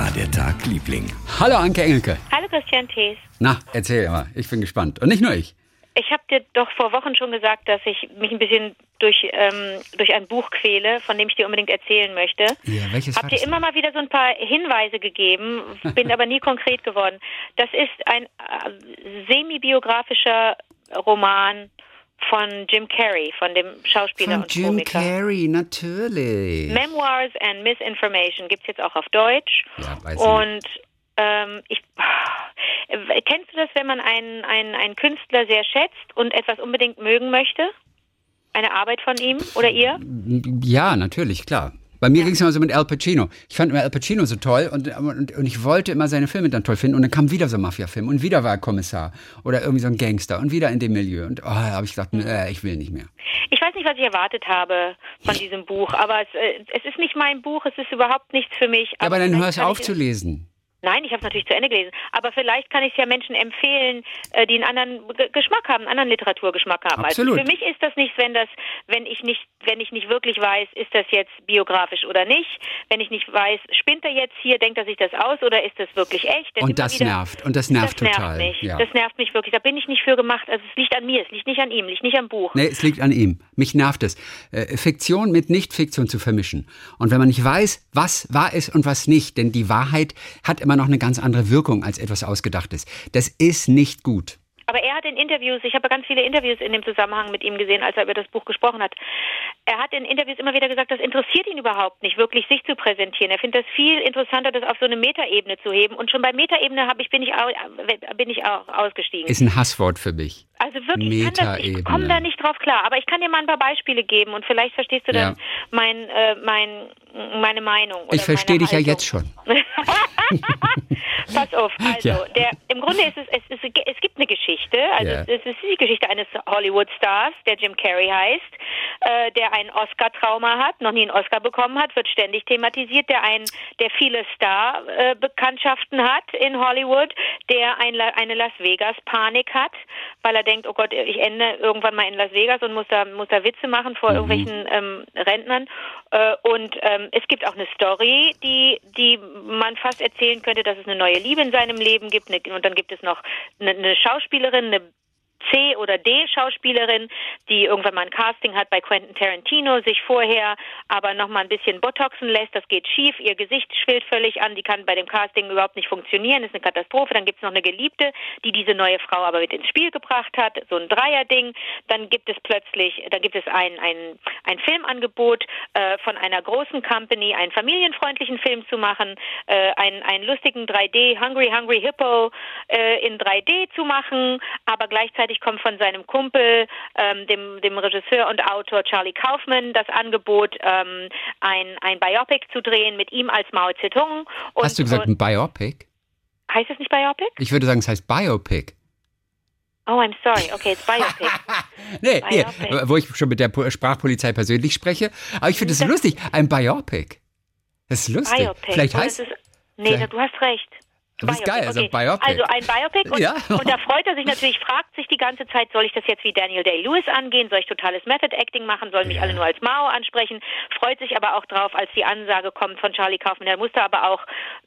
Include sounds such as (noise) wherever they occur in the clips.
war der Tag, Liebling? Hallo Anke Engelke. Hallo Christian Thees. Na, erzähl mal. Ich bin gespannt. Und nicht nur ich. Ich habe dir doch vor Wochen schon gesagt, dass ich mich ein bisschen durch, ähm, durch ein Buch quäle, von dem ich dir unbedingt erzählen möchte. Ja, welches Hab dir immer mal wieder so ein paar Hinweise gegeben, (laughs) bin aber nie konkret geworden. Das ist ein äh, semi-biografischer Roman von Jim Carrey, von dem Schauspieler Von und Jim Komiker. Carrey, natürlich. Memoirs and Misinformation gibt's jetzt auch auf Deutsch. Ja, weiß ich Und ähm, ich, äh, kennst du das, wenn man einen, einen, einen Künstler sehr schätzt und etwas unbedingt mögen möchte? Eine Arbeit von ihm oder ihr? Ja, natürlich, klar. Bei mir ging es immer so mit Al Pacino. Ich fand immer Al Pacino so toll und, und, und ich wollte immer seine Filme dann toll finden. Und dann kam wieder so ein Mafia-Film und wieder war er Kommissar oder irgendwie so ein Gangster und wieder in dem Milieu. Und oh, da habe ich gedacht, äh, ich will nicht mehr. Ich weiß nicht, was ich erwartet habe von diesem Buch, aber es, äh, es ist nicht mein Buch, es ist überhaupt nichts für mich. Ja, aber dann hör es auf zu es- lesen. Nein, ich habe es natürlich zu Ende gelesen. Aber vielleicht kann ich es ja Menschen empfehlen, äh, die einen anderen G Geschmack haben, einen anderen Literaturgeschmack haben. Absolut. Also für mich ist das nichts, wenn das, wenn ich nicht, wenn ich nicht wirklich weiß, ist das jetzt biografisch oder nicht. Wenn ich nicht weiß, spinnt er jetzt hier, denkt er sich das aus oder ist das wirklich echt? Denn Und das wieder- nervt. Und das nervt das total. Nervt mich. Ja. Das nervt mich wirklich. Da bin ich nicht für gemacht. Also es liegt an mir, es liegt nicht an ihm, liegt nicht am Buch. Nee, es liegt an ihm. Mich nervt es. Äh, Fiktion mit Nicht-Fiktion zu vermischen. Und wenn man nicht weiß, was wahr ist und was nicht, denn die Wahrheit hat immer noch eine ganz andere Wirkung als etwas Ausgedachtes. Das ist nicht gut. Aber er hat in Interviews, ich habe ganz viele Interviews in dem Zusammenhang mit ihm gesehen, als er über das Buch gesprochen hat. Er hat in Interviews immer wieder gesagt, das interessiert ihn überhaupt nicht, wirklich sich zu präsentieren. Er findet das viel interessanter, das auf so eine Metaebene zu heben. Und schon bei Metaebene habe ich bin ich auch, bin ich auch ausgestiegen. Ist ein Hasswort für mich. Also wirklich, ich, das, ich komme da nicht drauf klar. Aber ich kann dir mal ein paar Beispiele geben und vielleicht verstehst du dann Ja. mein, äh, mein, meine Meinung. Ich verstehe dich ja Haltung. jetzt schon. (laughs) Pass auf, (laughs) also Ja. der, im Grunde ist es, es, ist, es gibt eine Geschichte, also Ja. es ist die Geschichte eines Hollywood-Stars, der Jim Carrey heißt, äh, der ein Oscar-Trauma hat, noch nie einen Oscar bekommen hat, wird ständig thematisiert, der ein, der viele Star-Bekanntschaften hat in Hollywood, der ein, eine Las Vegas-Panik hat, weil er denkt, oh Gott, ich ende irgendwann mal in Las Vegas und muss da, muss da Witze machen vor irgendwelchen ähm, Rentnern. Äh, und ähm, es gibt auch eine Story, die, die man fast erzählen könnte, dass es eine neue Liebe in seinem Leben gibt. Und dann gibt es noch eine, eine Schauspielerin, eine C- oder D-Schauspielerin, die irgendwann mal ein Casting hat bei Quentin Tarantino, sich vorher aber noch mal ein bisschen botoxen lässt. Das geht schief, ihr Gesicht schwillt völlig an, die kann bei dem Casting überhaupt nicht funktionieren, ist eine Katastrophe. Dann gibt es noch eine Geliebte, die diese neue Frau aber mit ins Spiel gebracht hat, so ein Dreierding. Dann gibt es plötzlich, dann gibt es ein, ein, ein Filmangebot äh, von einer großen Company, einen familienfreundlichen Film zu machen, äh, einen, einen lustigen 3D, Hungry Hungry Hippo äh, in 3D zu machen, aber gleichzeitig kommt von seinem Kumpel, ähm, dem, dem Regisseur und Autor Charlie Kaufman, das Angebot, ähm, ein, ein Biopic zu drehen mit ihm als Mao Zedong. Und, Hast du gesagt und, ein Biopic? heißt es nicht Biopic? Ich würde sagen, es heißt Biopic. Oh, I'm sorry. Okay, it's Biopic. (laughs) Nee, hier, Biopic. wo ich schon mit der Po- Sprachpolizei persönlich spreche. Aber ich finde es lustig. Ein Biopic. Das ist lustig. Biopic. Vielleicht Und heißt es nee, vielleicht- du hast recht. Das ist geil, also okay. Biopic. Also ein Biopic und, Ja. und da freut er sich natürlich, fragt sich die ganze Zeit, soll ich das jetzt wie Daniel Day-Lewis angehen, soll ich totales Method Acting machen, sollen mich Ja. alle nur als Mao ansprechen, freut sich aber auch drauf, als die Ansage kommt von Charlie Kaufman, der musste aber auch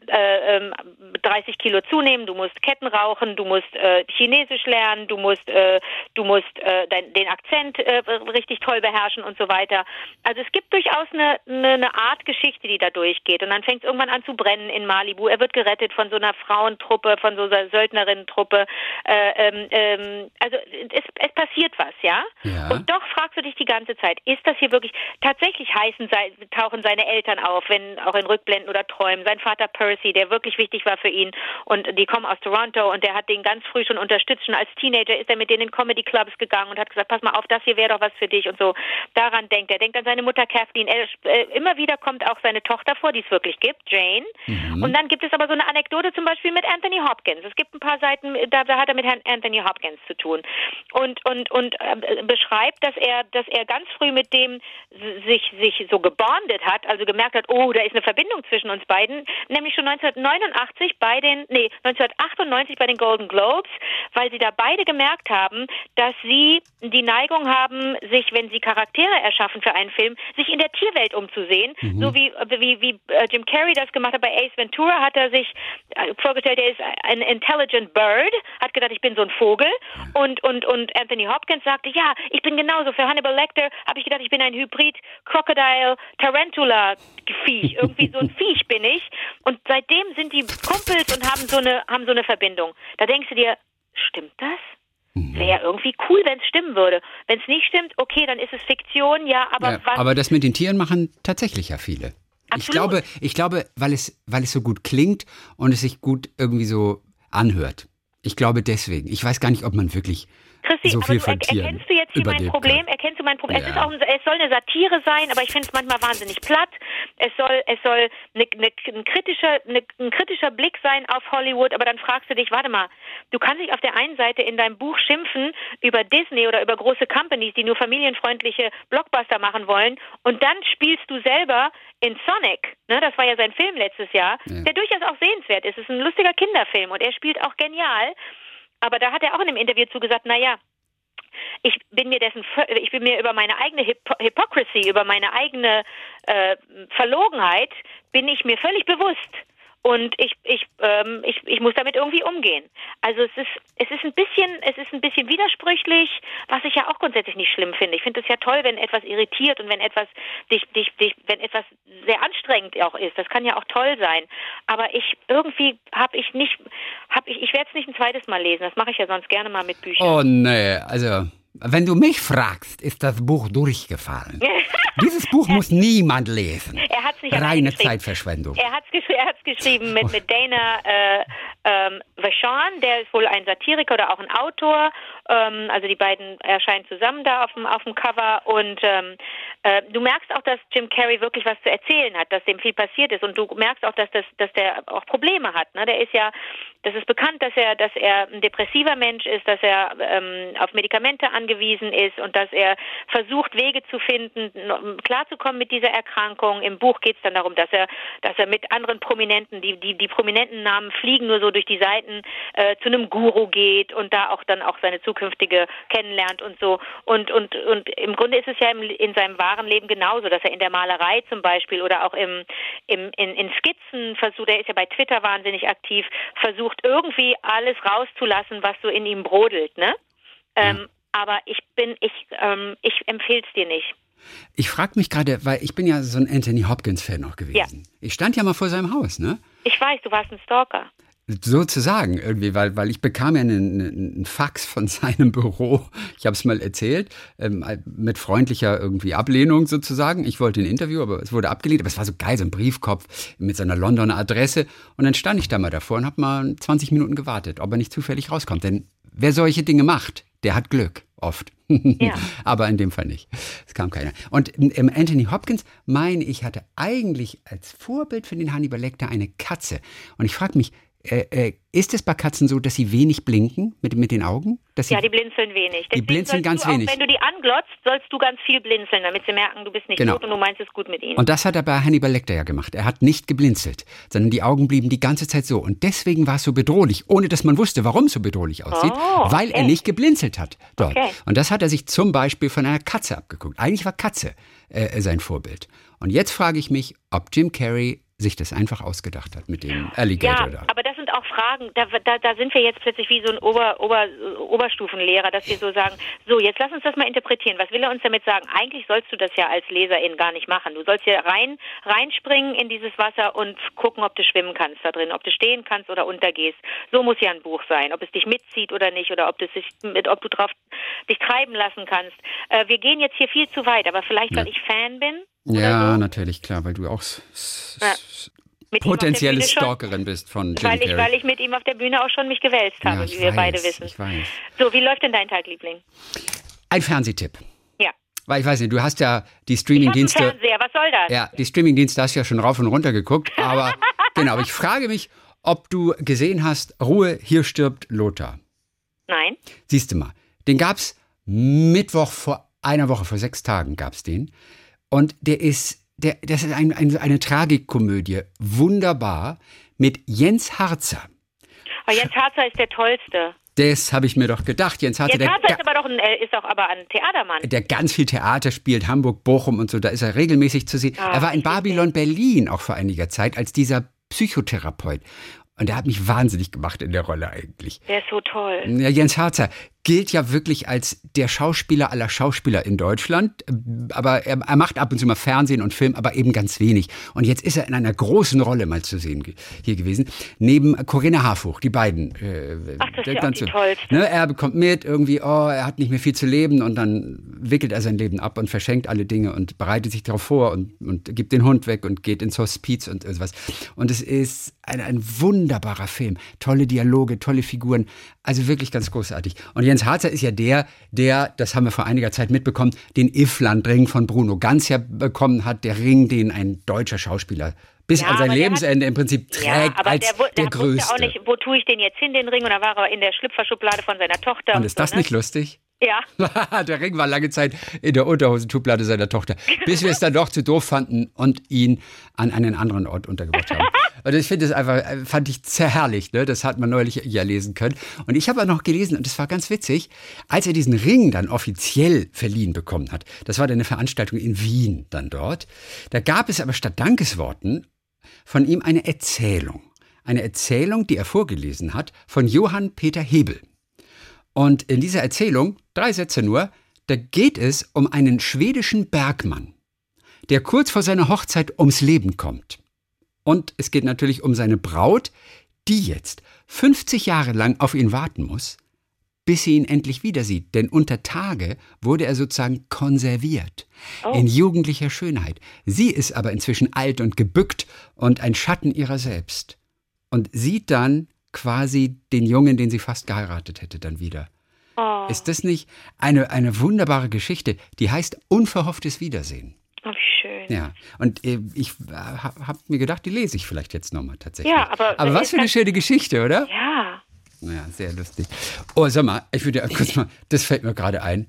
äh, ähm, 30 Kilo zunehmen, du musst Ketten rauchen, du musst äh, Chinesisch lernen, du musst, äh, du musst äh, dein, den Akzent äh, richtig toll beherrschen und so weiter. Also es gibt durchaus eine, eine, eine Art Geschichte, die da durchgeht und dann fängt es irgendwann an zu brennen in Malibu. Er wird gerettet von so einer Frauentruppe, von so einer Söldnerinnentruppe. Äh, ähm, ähm, also es, es passiert was, ja? Ja. Und doch fragst du dich die ganze Zeit, ist das hier wirklich, tatsächlich heißen, tauchen seine Eltern auf, wenn auch in Rückblenden oder Träumen, sein Vater Percy, der wirklich wichtig war für ihn und die kommen aus Toronto und der hat den ganz früh schon unterstützt. Schon als Teenager ist er mit denen in Comedy Clubs gegangen und hat gesagt, pass mal auf, das hier wäre doch was für dich und so. Daran denkt er. Denkt an seine Mutter Kathleen. Er, äh, immer wieder kommt auch seine Tochter vor, die es wirklich gibt, Jane. Und dann gibt es aber so eine Anekdote zum Beispiel, Beispiel mit Anthony Hopkins. Es gibt ein paar Seiten, da, da hat er mit Herrn Anthony Hopkins zu tun und und und äh, beschreibt, dass er dass er ganz früh mit dem sich sich so gebondet hat, also gemerkt hat, oh, da ist eine Verbindung zwischen uns beiden, nämlich schon 1989 bei den nee 1998 bei den Golden Globes, weil sie da beide gemerkt haben, dass sie die Neigung haben, sich, wenn sie Charaktere erschaffen für einen Film, sich in der Tierwelt umzusehen, mhm. so wie wie wie äh, Jim Carrey das gemacht hat bei Ace Ventura, hat er sich äh, vorgestellt, er ist ein intelligent bird, hat gedacht, ich bin so ein Vogel und und und Anthony Hopkins sagte, ja, ich bin genauso. Für Hannibal Lecter habe ich gedacht, ich bin ein Hybrid Crocodile Tarantula Viech, (laughs) irgendwie so ein Viech bin ich und seitdem sind die Kumpels und haben so eine haben so eine Verbindung. Da denkst du dir, stimmt das? Wäre irgendwie cool, wenn es stimmen würde. Wenn es nicht stimmt, okay, dann ist es Fiktion, ja, aber ja, was? Aber das mit den Tieren machen tatsächlich ja viele. Ich glaube, ich glaube, weil es, weil es so gut klingt und es sich gut irgendwie so anhört. Ich glaube deswegen. Ich weiß gar nicht, ob man wirklich Christi, so viel von Tieren erkennst du jetzt hier mein Problem? Erkennst du mein Problem? Ja. Es, ist auch, es soll eine Satire sein, aber ich finde es manchmal wahnsinnig platt. Es soll, es soll eine, eine, ein, kritischer, eine, ein kritischer Blick sein auf Hollywood, aber dann fragst du dich, warte mal, du kannst dich auf der einen Seite in deinem Buch schimpfen über Disney oder über große Companies, die nur familienfreundliche Blockbuster machen wollen, und dann spielst du selber in Sonic, ne, das war ja sein Film letztes Jahr, ja. der durchaus auch sehenswert ist. Es ist ein lustiger Kinderfilm und er spielt auch genial. Aber da hat er auch in einem Interview zugesagt, naja, ich bin mir dessen, ich bin mir über meine eigene Hypo Hypocrisy, über meine eigene äh, Verlogenheit, bin ich mir völlig bewusst. Und ich, ich, ähm, ich, ich muss damit irgendwie umgehen. Also es ist, es ist ein bisschen, es ist ein bisschen widersprüchlich, was ich ja auch grundsätzlich nicht schlimm finde. Ich finde es ja toll, wenn etwas irritiert und wenn etwas dich, dich, dich, wenn etwas sehr anstrengend auch ist. Das kann ja auch toll sein. Aber ich irgendwie habe ich nicht, habe ich, ich werde es nicht ein zweites Mal lesen. Das mache ich ja sonst gerne mal mit Büchern. Oh nee, also wenn du mich fragst, ist das Buch durchgefallen. (laughs) Dieses Buch muss niemand lesen. Er hat's nicht Reine Zeitverschwendung. Er hat es gesch geschrieben mit, mit Dana äh, ähm, Vachon, der ist wohl ein Satiriker oder auch ein Autor. Ähm, also die beiden erscheinen zusammen da auf dem, auf dem Cover. Und ähm, äh, du merkst auch, dass Jim Carrey wirklich was zu erzählen hat, dass dem viel passiert ist. Und du merkst auch, dass, das, dass der auch Probleme hat. Ne? Der ist ja, das ist bekannt, dass er, dass er ein depressiver Mensch ist, dass er ähm, auf Medikamente angewiesen ist und dass er versucht, Wege zu finden, klarzukommen mit dieser Erkrankung. Im Buch geht es dann darum, dass er, dass er mit anderen Prominenten, die, die, die prominenten Namen fliegen nur so durch die Seiten, äh, zu einem Guru geht und da auch dann auch seine zukünftige kennenlernt und so. Und, und, und im Grunde ist es ja im, in seinem wahren Leben genauso, dass er in der Malerei zum Beispiel oder auch im, im, in, in Skizzen versucht, er ist ja bei Twitter wahnsinnig aktiv, versucht irgendwie alles rauszulassen, was so in ihm brodelt, ne? Ähm, aber ich bin, ich, ähm, ich empfehle es dir nicht. Ich frage mich gerade, weil ich bin ja so ein Anthony Hopkins-Fan noch gewesen. Ja. Ich stand ja mal vor seinem Haus, ne? Ich weiß, du warst ein Stalker. Sozusagen irgendwie, weil, weil ich bekam ja einen, einen Fax von (laughs) seinem Büro, ich habe es mal erzählt, ähm, mit freundlicher irgendwie Ablehnung sozusagen. Ich wollte ein Interview, aber es wurde abgelehnt. Aber es war so geil, so ein Briefkopf mit so einer Londoner Adresse. Und dann stand ich da mal davor und habe mal 20 Minuten gewartet, ob er nicht zufällig rauskommt. Denn wer solche Dinge macht, der hat Glück, oft. Ja. (laughs) aber in dem Fall nicht. Es kam keiner. Und im Anthony Hopkins, meine ich, hatte eigentlich als Vorbild für den Hannibal Lecter eine Katze. Und ich frage mich, äh, äh, ist es bei Katzen so, dass sie wenig blinken mit, mit den Augen? ja, die blinzeln wenig. Deswegen die blinzeln ganz auch, wenig. Wenn du die anglotzt, sollst du ganz viel blinzeln, damit sie merken, du bist nicht genau. tot und du meinst es gut mit ihnen. Und das hat er bei Hannibal Lecter ja gemacht. Er hat nicht geblinzelt, sondern die Augen blieben die ganze Zeit so. Und deswegen war es so bedrohlich, ohne dass man wusste, warum es so bedrohlich aussieht, oh, weil echt? er nicht geblinzelt hat dort. Okay. Und das hat er sich zum Beispiel von einer Katze abgeguckt. Eigentlich war Katze äh, sein Vorbild. Und jetzt frage ich mich, ob Jim Carrey sich das einfach ausgedacht hat mit dem Alligator ja, da. Aber das Fragen, da, da, da sind wir jetzt plötzlich wie so ein Ober, Ober, Oberstufenlehrer, dass wir so sagen, so, jetzt lass uns das mal interpretieren. Was will er uns damit sagen? Eigentlich sollst du das ja als Leserin gar nicht machen. Du sollst ja rein, reinspringen in dieses Wasser und gucken, ob du schwimmen kannst da drin, ob du stehen kannst oder untergehst. So muss ja ein Buch sein, ob es dich mitzieht oder nicht oder ob, sich, ob du drauf dich treiben lassen kannst. Äh, wir gehen jetzt hier viel zu weit, aber vielleicht, ja. weil ich Fan bin, ja, so. natürlich, klar, weil du auch ja. Potenzielle Stalkerin bist von Jim weil ich, Weil ich mit ihm auf der Bühne auch schon mich gewälzt habe, ja, wie wir weiß, beide wissen. Ich weiß. So, wie läuft denn dein Tag, Liebling? Ein Fernsehtipp. Ja. Weil ich weiß nicht, du hast ja die Streamingdienste. Fernseher, was soll das? Ja, die Streamingdienste hast du ja schon rauf und runter geguckt, aber (laughs) genau, aber ich frage mich, ob du gesehen hast, Ruhe, hier stirbt Lothar. Nein. Siehst du mal, den gab's Mittwoch vor einer Woche, vor sechs Tagen gab's den. Und der ist, der, das ist ein, ein, eine Tragikkomödie, wunderbar, mit Jens Harzer. Aber Jens Harzer ist der Tollste. Das habe ich mir doch gedacht. Jens Harzer, Jens der, Harzer ist aber doch ein, äh, ist doch aber ein Theatermann. der ganz viel Theater spielt, Hamburg, Bochum und so, da ist er regelmäßig zu sehen. Ah, er war in. Babylon Berlin auch vor einiger Zeit als dieser Psychotherapeut. Und der hat mich wahnsinnig gemacht in der Rolle eigentlich. Der ist so toll. Ja, Jens Harzer gilt ja wirklich als der Schauspieler aller Schauspieler in Deutschland. Aber er, er macht ab und zu mal Fernsehen und Film, aber eben ganz wenig. Und jetzt ist er in einer großen Rolle mal zu sehen hier gewesen. Neben Corinna Harfuch, die beiden. Äh, Ach, das ist ja die Tollste. Ne, er bekommt mit, irgendwie, oh, er hat nicht mehr viel zu leben und dann wickelt er sein Leben ab und verschenkt alle Dinge und bereitet sich darauf vor und, und gibt den Hund weg und geht ins Hospiz und sowas. Und es ist ein, ein wunderbarer Film. Tolle Dialoge, tolle Figuren. Also wirklich ganz großartig. Und Jens Harzer ist ja der, der, das haben wir vor einiger Zeit mitbekommen, den Ifland-Ring von Bruno Ganz ja bekommen hat. Der Ring, den ein deutscher Schauspieler bis Ja, an sein Lebensende im Prinzip trägt Ja, aber als der, der, der wusste Größte. auch nicht, wo tue ich den jetzt hin, den Ring? Und da war er in der Schlüpferschublade von seiner Tochter. und ist so, das ne? nicht lustig? Ja. (laughs) der Ring war lange Zeit in der Unterhosenschublade seiner Tochter, bis wir es dann doch zu doof fanden und ihn an einen anderen Ort untergebracht haben. (laughs) Und ich finde es einfach, äh, fand ich sehr herrlich, ne? das hat man neulich ja lesen können. Und ich habe auch noch gelesen, und das war ganz witzig, als er diesen Ring dann offiziell verliehen bekommen hat, das war dann eine Veranstaltung in Wien dann dort, da gab es aber statt Dankesworten von ihm eine Erzählung. Eine Erzählung, die er vorgelesen hat, von Johann Peter Hebel. Und in dieser Erzählung, drei Sätze nur, da geht es um einen schwedischen Bergmann, der kurz vor seiner Hochzeit ums Leben kommt. Und es geht natürlich um seine Braut, die jetzt 50 Jahre lang auf ihn warten muss, bis sie ihn endlich wieder sieht. Denn unter Tage wurde er sozusagen konserviert. Oh. In jugendlicher Schönheit. Sie ist aber inzwischen alt und gebückt und ein Schatten ihrer selbst. Und sieht dann quasi den Jungen, den sie fast geheiratet hätte, dann wieder. Oh, Ist das nicht eine, eine wunderbare Geschichte? Die heißt Unverhofftes Wiedersehen. Schön. Ja, und äh, ich äh, habe mir gedacht, die lese ich vielleicht jetzt nochmal tatsächlich. Ja, aber- aber was für eine das- schöne Geschichte, oder? Ja. Ja, sehr lustig. Oh, sag mal, ich würde ja kurz (laughs) mal, das fällt mir gerade ein.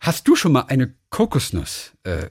Hast du schon mal eine Kokosnuss äh,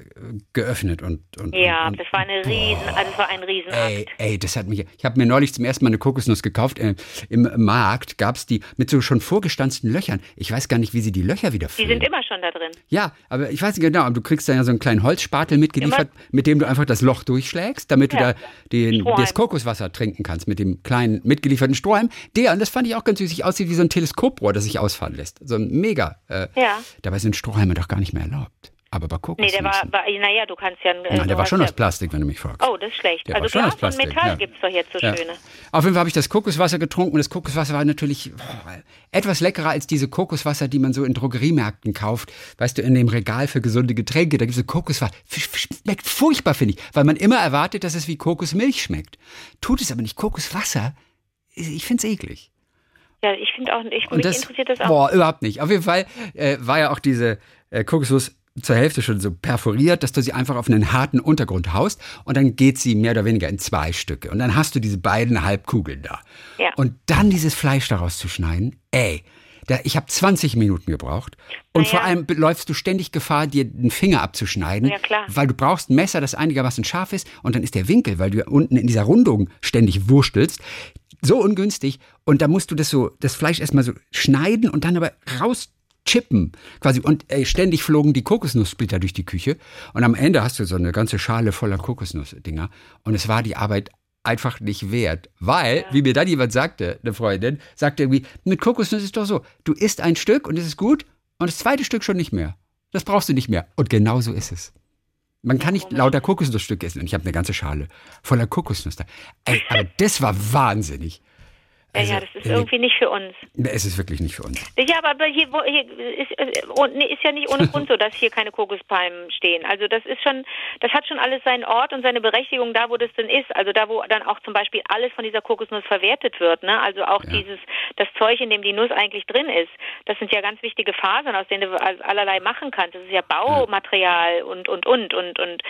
geöffnet und, und Ja, und, das war eine Riesen, also das war ein Riesenakt. Ey, ey, das hat mich. Ich habe mir neulich zum ersten Mal eine Kokosnuss gekauft. Äh, Im Markt gab's die mit so schon vorgestanzten Löchern. Ich weiß gar nicht, wie sie die Löcher wieder Die füllen. sind immer schon da drin. Ja, aber ich weiß nicht genau, aber du kriegst dann ja so einen kleinen Holzspatel mitgeliefert, mit dem du einfach das Loch durchschlägst, damit Ja. du da den, Strohhalm. das Kokoswasser trinken kannst mit dem kleinen mitgelieferten Strohhalm. Der, und das fand ich auch ganz süß, aussieht wie so ein Teleskobrohr, das sich ausfahren lässt. So ein mega. Äh, Ja. Dabei sind Strohhalme doch gar nicht mehr erlaubt. Aber bei Nee, der war, war naja, du kannst ja. äh, Nein, der war schon ja, aus Plastik, wenn du mich fragst. Oh, das ist schlecht. Der war also schon aus Plastik, Metall ja. gibt's doch jetzt so Ja. schöne. Auf jeden Fall habe ich das Kokoswasser getrunken und das Kokoswasser war natürlich boah, etwas leckerer als diese Kokoswasser, die man so in Drogeriemärkten kauft. Weißt du, in dem Regal für gesunde Getränke, da gibt es so Kokoswasser. Schmeckt furchtbar, finde ich, weil man immer erwartet, dass es wie Kokosmilch schmeckt. Tut es aber nicht. Kokoswasser, ich finde es eklig. Ja, ich finde auch, ich, mich das, interessiert das auch. Boah, überhaupt nicht. Auf jeden Fall äh, war ja auch diese äh, Kokosnuss zur Hälfte schon so perforiert, dass du sie einfach auf einen harten Untergrund haust und dann geht sie mehr oder weniger in zwei Stücke. Und dann hast du diese beiden Halbkugeln da. Ja. Und dann dieses Fleisch daraus zu schneiden, ey. Da, ich habe 20 Minuten gebraucht. Und ja. vor allem läufst du ständig Gefahr, dir den Finger abzuschneiden. Ja. Weil du brauchst ein Messer, das einigermaßen scharf ist. Und dann ist der Winkel, weil du unten in dieser Rundung ständig wurstelst, so ungünstig. Und da musst du das so, das Fleisch erstmal so schneiden und dann aber rauschippen. Quasi. Und ey, ständig flogen die Kokosnusssplitter durch die Küche. Und am Ende hast du so eine ganze Schale voller Kokosnussdinger. Und es war die Arbeit einfach nicht wert. Weil, wie mir dann jemand sagte, eine Freundin, sagte irgendwie, mit Kokosnuss ist doch so, du isst ein Stück und es ist gut und das zweite Stück schon nicht mehr. Das brauchst du nicht mehr. Und genau so ist es. Man kann nicht lauter Kokosnussstücke essen. Und ich habe eine ganze Schale voller Kokosnuss da. Ey, aber das war wahnsinnig. Ja, Also, ja, das ist äh, irgendwie nicht für uns. Es ist wirklich nicht für uns. Ja, aber hier, hier ist, äh, ist ja nicht ohne Grund (laughs) so, dass hier keine Kokospalmen stehen. Also das ist schon, das hat schon alles seinen Ort und seine Berechtigung da, wo das denn ist. Also da, wo dann auch zum Beispiel alles von dieser Kokosnuss verwertet wird. Ne? Also auch Ja. dieses, das Zeug, in dem die Nuss eigentlich drin ist, das sind ja ganz wichtige Fasern, aus denen du allerlei machen kannst. Das ist ja Baumaterial und, und, und, und, und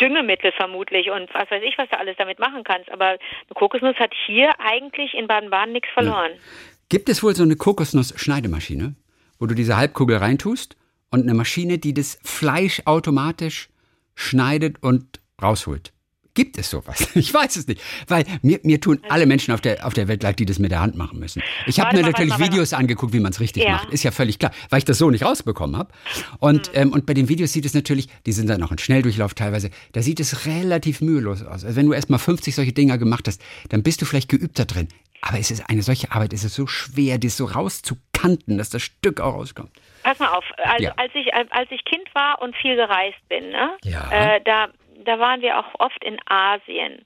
Düngemittel vermutlich und was weiß ich, was du alles damit machen kannst. Aber eine Kokosnuss hat hier eigentlich in Baden-Baden nichts verloren. Ja. Gibt es wohl so eine Kokosnuss-Schneidemaschine, wo du diese Halbkugel reintust und eine Maschine, die das Fleisch automatisch schneidet und rausholt? Gibt es sowas? (laughs) Ich weiß es nicht. Weil mir, mir tun alle Menschen auf der, auf der Welt leid, die das mit der Hand machen müssen. Ich habe mir natürlich mal, Videos angeguckt, wie man es richtig ja. macht. Ist ja völlig klar, weil ich das so nicht rausbekommen habe. Und, mhm. ähm, und bei den Videos sieht es natürlich, die sind dann auch in Schnelldurchlauf teilweise, da sieht es relativ mühelos aus. Also wenn du erst mal 50 solche Dinger gemacht hast, dann bist du vielleicht geübt da drin. Aber es ist eine solche Arbeit, es ist so schwer, das so rauszukanten, dass das Stück auch rauskommt. Pass mal auf, also ja. als ich als ich Kind war und viel gereist bin, ne, ja. äh, da da waren wir auch oft in Asien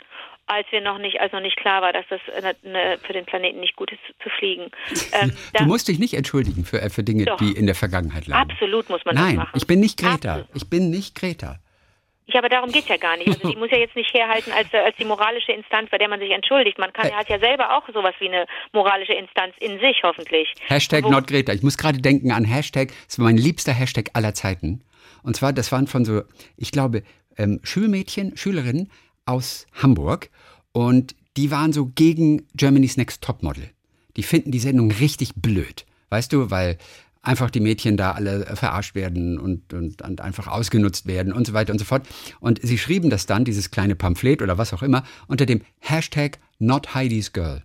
als wir noch nicht, als noch nicht klar war, dass das eine, eine, für den Planeten nicht gut ist zu fliegen. (laughs) Ähm, du musst dich nicht entschuldigen für, äh, für Dinge, doch. die in der Vergangenheit lagen. Absolut muss man Nein, das machen. ich bin nicht Greta. Absolut. Ich bin nicht Greta. Ja, aber darum geht es ja gar nicht. Also die (laughs) muss ja jetzt nicht herhalten als, als die moralische Instanz, bei der man sich entschuldigt. Man kann, hat ja selber auch sowas wie eine moralische Instanz in sich, hoffentlich. Hashtag Wo, not Greta. Ich muss gerade denken an Hashtag, das war mein liebster Hashtag aller Zeiten. Und zwar, das waren von so, ich glaube, ähm, Schulmädchen, Schülerinnen aus Hamburg und die waren so gegen Germany's Next Topmodel. Die finden die Sendung richtig blöd. Weißt du, weil einfach die Mädchen da alle verarscht werden und, und, und, einfach ausgenutzt werden und so weiter und so fort. Und sie schrieben das dann, dieses kleine Pamphlet oder was auch immer, unter dem Hashtag Not Heidi's Girl.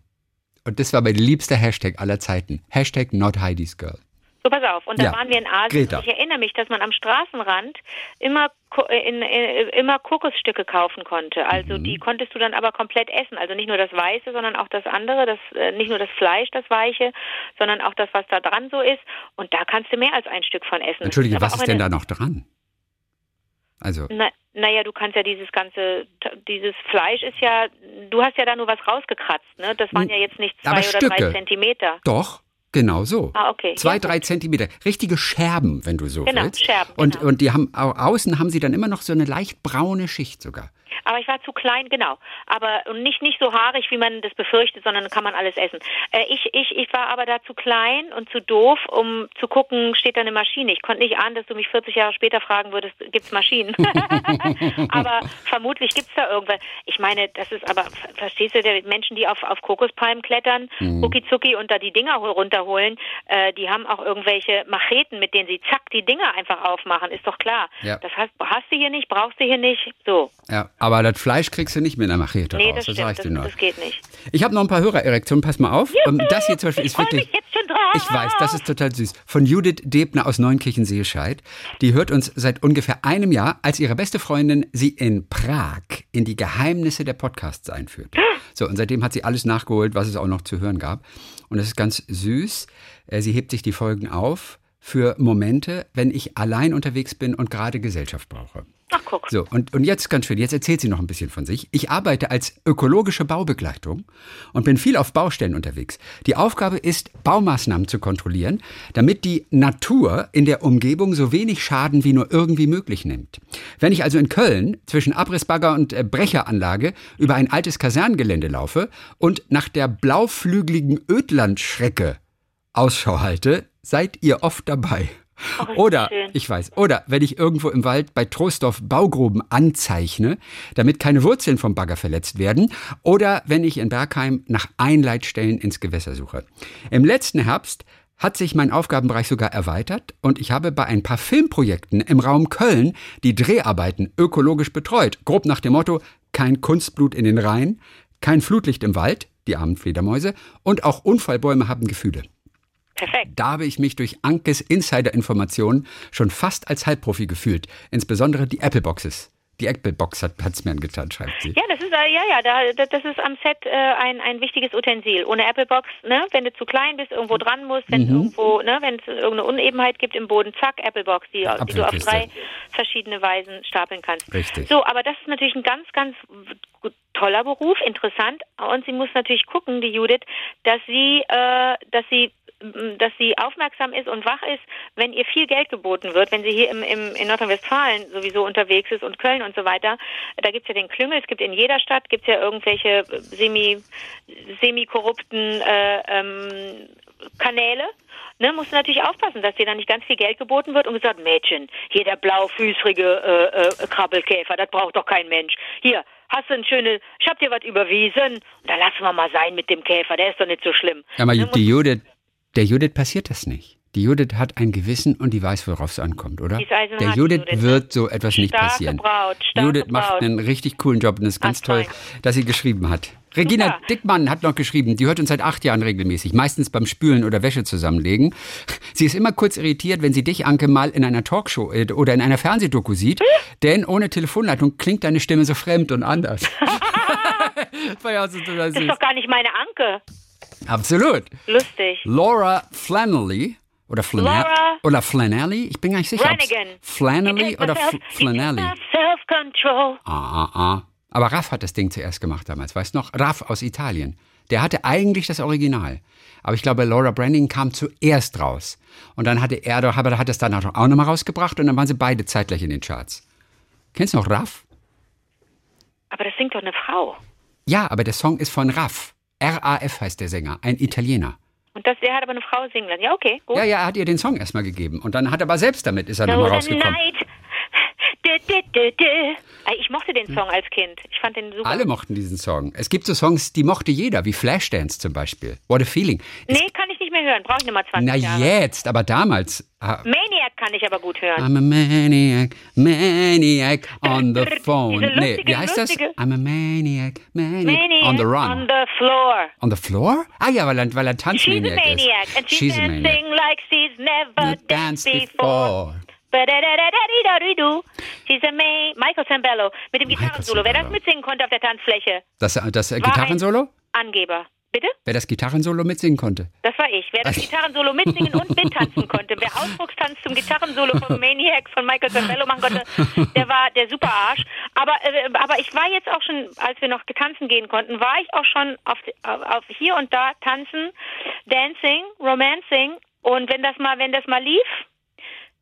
Und das war mein liebster Hashtag aller Zeiten. Hashtag Not Heidi's Girl. So, pass auf. Und da ja. waren wir in Asien. Greta. Ich erinnere mich, dass man am Straßenrand immer, äh, in, in, äh, immer Kokosstücke kaufen konnte. Also mhm. die konntest du dann aber komplett essen. Also nicht nur das Weiße, sondern auch das andere. Das, äh, nicht nur das Fleisch, das Weiche, sondern auch das, was da dran so ist. Und da kannst du mehr als ein Stück von essen. Entschuldige, was ist denn da noch dran? Also. Na, naja, du kannst ja dieses ganze, dieses Fleisch ist ja, du hast ja da nur was rausgekratzt, ne? Das waren ja jetzt nicht zwei oder Stücke. drei Zentimeter. Doch. Genau so. Ah, okay. Zwei, ja, drei Zentimeter. Richtige Scherben, wenn du so genau, willst. Scherben. Und, genau. und die haben außen haben sie dann immer noch so eine leicht braune Schicht sogar. Aber ich war zu klein, genau. Aber nicht, nicht so haarig, wie man das befürchtet, sondern kann man alles essen. Äh, ich, ich, ich war aber da zu klein und zu doof, um zu gucken, steht da eine Maschine. Ich konnte nicht ahnen, dass du mich 40 Jahre später fragen würdest, gibt es Maschinen? (laughs) aber vermutlich gibt es da irgendwas. Ich meine, das ist aber, verstehst du, der Menschen, die auf, auf Kokospalmen klettern, mhm. rucki und da die Dinger runterholen, äh, die haben auch irgendwelche Macheten, mit denen sie zack die Dinger einfach aufmachen, ist doch klar. Ja. Das heißt, hast du hier nicht, brauchst du hier nicht, so. Ja, aber das Fleisch kriegst du nicht mit einer Machete nee, raus. Das, das, das, das geht nicht. Ich habe noch ein paar Hörererektionen, pass mal auf. Juhu, das hier zum Beispiel ist wirklich. Ich weiß, das ist total süß. Von Judith Debner aus Neunkirchen-Seescheid. Die hört uns seit ungefähr einem Jahr, als ihre beste Freundin sie in Prag in die Geheimnisse der Podcasts einführte. So, und seitdem hat sie alles nachgeholt, was es auch noch zu hören gab. Und das ist ganz süß. Äh, sie hebt sich die Folgen auf für Momente, wenn ich allein unterwegs bin und gerade Gesellschaft brauche. Ach, guck. So, und, und jetzt ganz schön, jetzt erzählt sie noch ein bisschen von sich. Ich arbeite als ökologische Baubegleitung und bin viel auf Baustellen unterwegs. Die Aufgabe ist, Baumaßnahmen zu kontrollieren, damit die Natur in der Umgebung so wenig Schaden wie nur irgendwie möglich nimmt. Wenn ich also in Köln zwischen Abrissbagger und äh, Brecheranlage über ein altes Kaserngelände laufe und nach der blauflügeligen Ödlandschrecke Ausschau halte, seid ihr oft dabei. Oh, oder, ich weiß, oder wenn ich irgendwo im Wald bei Trostorf Baugruben anzeichne, damit keine Wurzeln vom Bagger verletzt werden, oder wenn ich in Bergheim nach Einleitstellen ins Gewässer suche. Im letzten Herbst hat sich mein Aufgabenbereich sogar erweitert und ich habe bei ein paar Filmprojekten im Raum Köln die Dreharbeiten ökologisch betreut. Grob nach dem Motto, kein Kunstblut in den Rhein, kein Flutlicht im Wald, die armen Fledermäuse, und auch Unfallbäume haben Gefühle. Perfekt. Da habe ich mich durch Ankes Insider-Informationen schon fast als Halbprofi gefühlt. Insbesondere die Apple-Boxes. Die Apple-Box hat es mir angetan, schreibt sie. Ja, das ist, äh, ja, ja, da, das ist am Set äh, ein, ein wichtiges Utensil. Ohne Apple-Box, ne, wenn du zu klein bist, irgendwo dran musst, wenn mhm. irgendwo, ne, wenn es irgendeine Unebenheit gibt im Boden, zack, Apple-Box, die, die du auf drei verschiedene Weisen stapeln kannst. Richtig. So, aber das ist natürlich ein ganz, ganz toller Beruf, interessant. Und sie muss natürlich gucken, die Judith, dass sie, äh, dass sie dass sie aufmerksam ist und wach ist, wenn ihr viel Geld geboten wird, wenn sie hier im, im, in Nordrhein-Westfalen sowieso unterwegs ist und Köln und so weiter. Da gibt's ja den Klüngel, es gibt in jeder Stadt gibt's ja irgendwelche semi, semi-korrupten äh, ähm, Kanäle. Ne, musst du natürlich aufpassen, dass dir dann nicht ganz viel Geld geboten wird und gesagt, Mädchen, hier der blaufüßrige äh, äh, Krabbelkäfer, das braucht doch kein Mensch. Hier, hast du ein schönes, ich hab dir was überwiesen. Und da lassen wir mal sein mit dem Käfer, der ist doch nicht so schlimm. Aber Ne, die Judith, der Judith passiert das nicht. Die Judith hat ein Gewissen und die weiß, worauf es ankommt, oder? Der Judith Judith, ne? wird so etwas nicht Starke passieren. Braut, Judith macht Braut. einen richtig coolen Job und es ist ganz Ach, toll, fein. dass sie geschrieben hat. Regina Super. Dickmann hat noch geschrieben, die hört uns seit acht Jahren regelmäßig, meistens beim Spülen oder Wäsche zusammenlegen. Sie ist immer kurz irritiert, wenn sie dich, Anke, mal in einer Talkshow äh, oder in einer Fernsehdoku sieht, (laughs) denn ohne Telefonleitung klingt deine Stimme so fremd und anders. das war ja so Das ist doch gar nicht meine Anke. Absolut. Lustig. Laura Flannelly oder Laura- oder Flanelli, ich bin gar nicht sicher. Flanagan. Flannelly oder myself- F- you take Flanelli. my Self-control. Ah, ah, ah. Aber Raff hat das Ding zuerst gemacht damals, weißt du noch? Raff aus Italien. Der hatte eigentlich das Original. Aber ich glaube, Laura Branding kam zuerst raus. Und dann hatte er, doch- aber hat es dann auch nochmal rausgebracht und dann waren sie beide zeitgleich in den Charts. Kennst du noch Raff? Aber das singt doch eine Frau. Ja, aber der Song ist von Raff. R-A-F heißt der Sänger, ein Italiener. Und das, der hat aber eine Frau singen lassen. Ja, okay, gut. Ja, ja, er hat ihr den Song erstmal gegeben. Und dann hat er aber selbst damit, ist er nochmal rausgekommen. night. Ich mochte den Song als Kind. Ich fand den super. Alle mochten diesen Song. Es gibt so Songs, die mochte jeder, wie Flashdance zum Beispiel. What a Feeling. Es, Nee, kann ich nicht mehr hören. Brauche ich nicht mal 20 na Jahre. jetzt, aber damals. ah, Maniac kann ich aber gut hören. I'm a maniac, maniac on the phone. Diese nee, lustige, wie heißt das? lustige- I'm a maniac, maniac, Maniac on the run. On the floor. On the floor? Ah ja, weil er, weil er She's a Tanzmaniac maniac. ist. And she's, a dancing maniac. like she's never Not danced before. before. She's a ma Michael Sambello mit dem Gitarrensolo. Wer das mitsingen konnte auf der Tanzfläche, Das, das ein- Gitarrensolo? Angeber. Bitte? Wer das Gitarrensolo mitsingen konnte? Das war ich. Wer das Gitarrensolo mitsingen und mittanzen konnte, wer Ausdruckstanz zum Gitarrensolo von (laughs) Maniac von Michael Sambello machen konnte, der war der super Arsch. Aber, äh, aber ich war jetzt auch schon, als wir noch tanzen gehen konnten, war ich auch schon auf, auf, auf hier und da tanzen, dancing, romancing. Und wenn das mal, wenn das mal lief,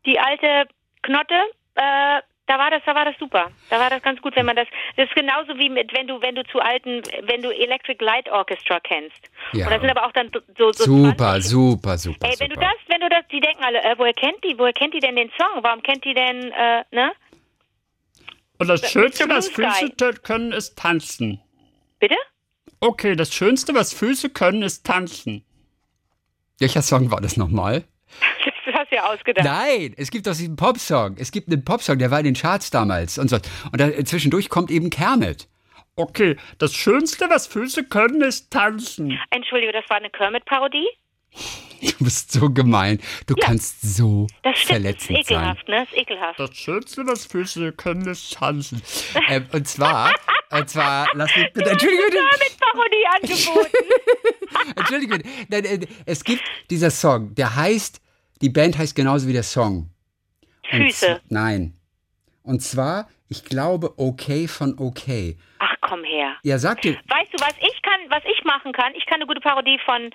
die alte Knotte, äh, da war das, da war das super. Da war das ganz gut, wenn man das. Das ist genauso wie mit, wenn du, wenn du zu alten, wenn du Electric Light Orchestra kennst. Ja. Und das sind aber auch dann so, so Super, 20 super, super. Ey, wenn du super. das, wenn du das, die denken alle, äh, woher kennt die, woher kennt die denn den Song? Warum kennt die denn, äh, ne? Und das Schönste, Blue was. Füße können, ist tanzen. Bitte? Okay, das Schönste, was Füße können, ist tanzen. Welcher Song war das nochmal? (laughs) Ja ausgedacht. Nein, es gibt doch diesen Popsong. Es gibt einen Popsong, der war in den Charts damals und so. Und da, zwischendurch kommt eben Kermit. Okay, das Schönste, was Füße können, ist tanzen. Entschuldige, das war eine Kermit-Parodie? (laughs) Du bist so gemein. Du Ja. kannst so Das stimmt, das ist verletzend sein. ekelhaft, ne? Das ist ekelhaft. Das Schönste, was Füße können, ist tanzen. (laughs) Ähm, und zwar, und zwar, lass mich bitte, Entschuldigung, bitte. Kermit-Parodie angeboten. (laughs) Entschuldigung, nein, äh, es gibt dieser Song, der heißt, die Band heißt genauso wie der Song. Füße. Nein. Und zwar, ich glaube, okay von okay. Ach, komm her. Ja, sag dir, Weißt du, was ich kann, was ich machen kann? Ich kann eine gute Parodie von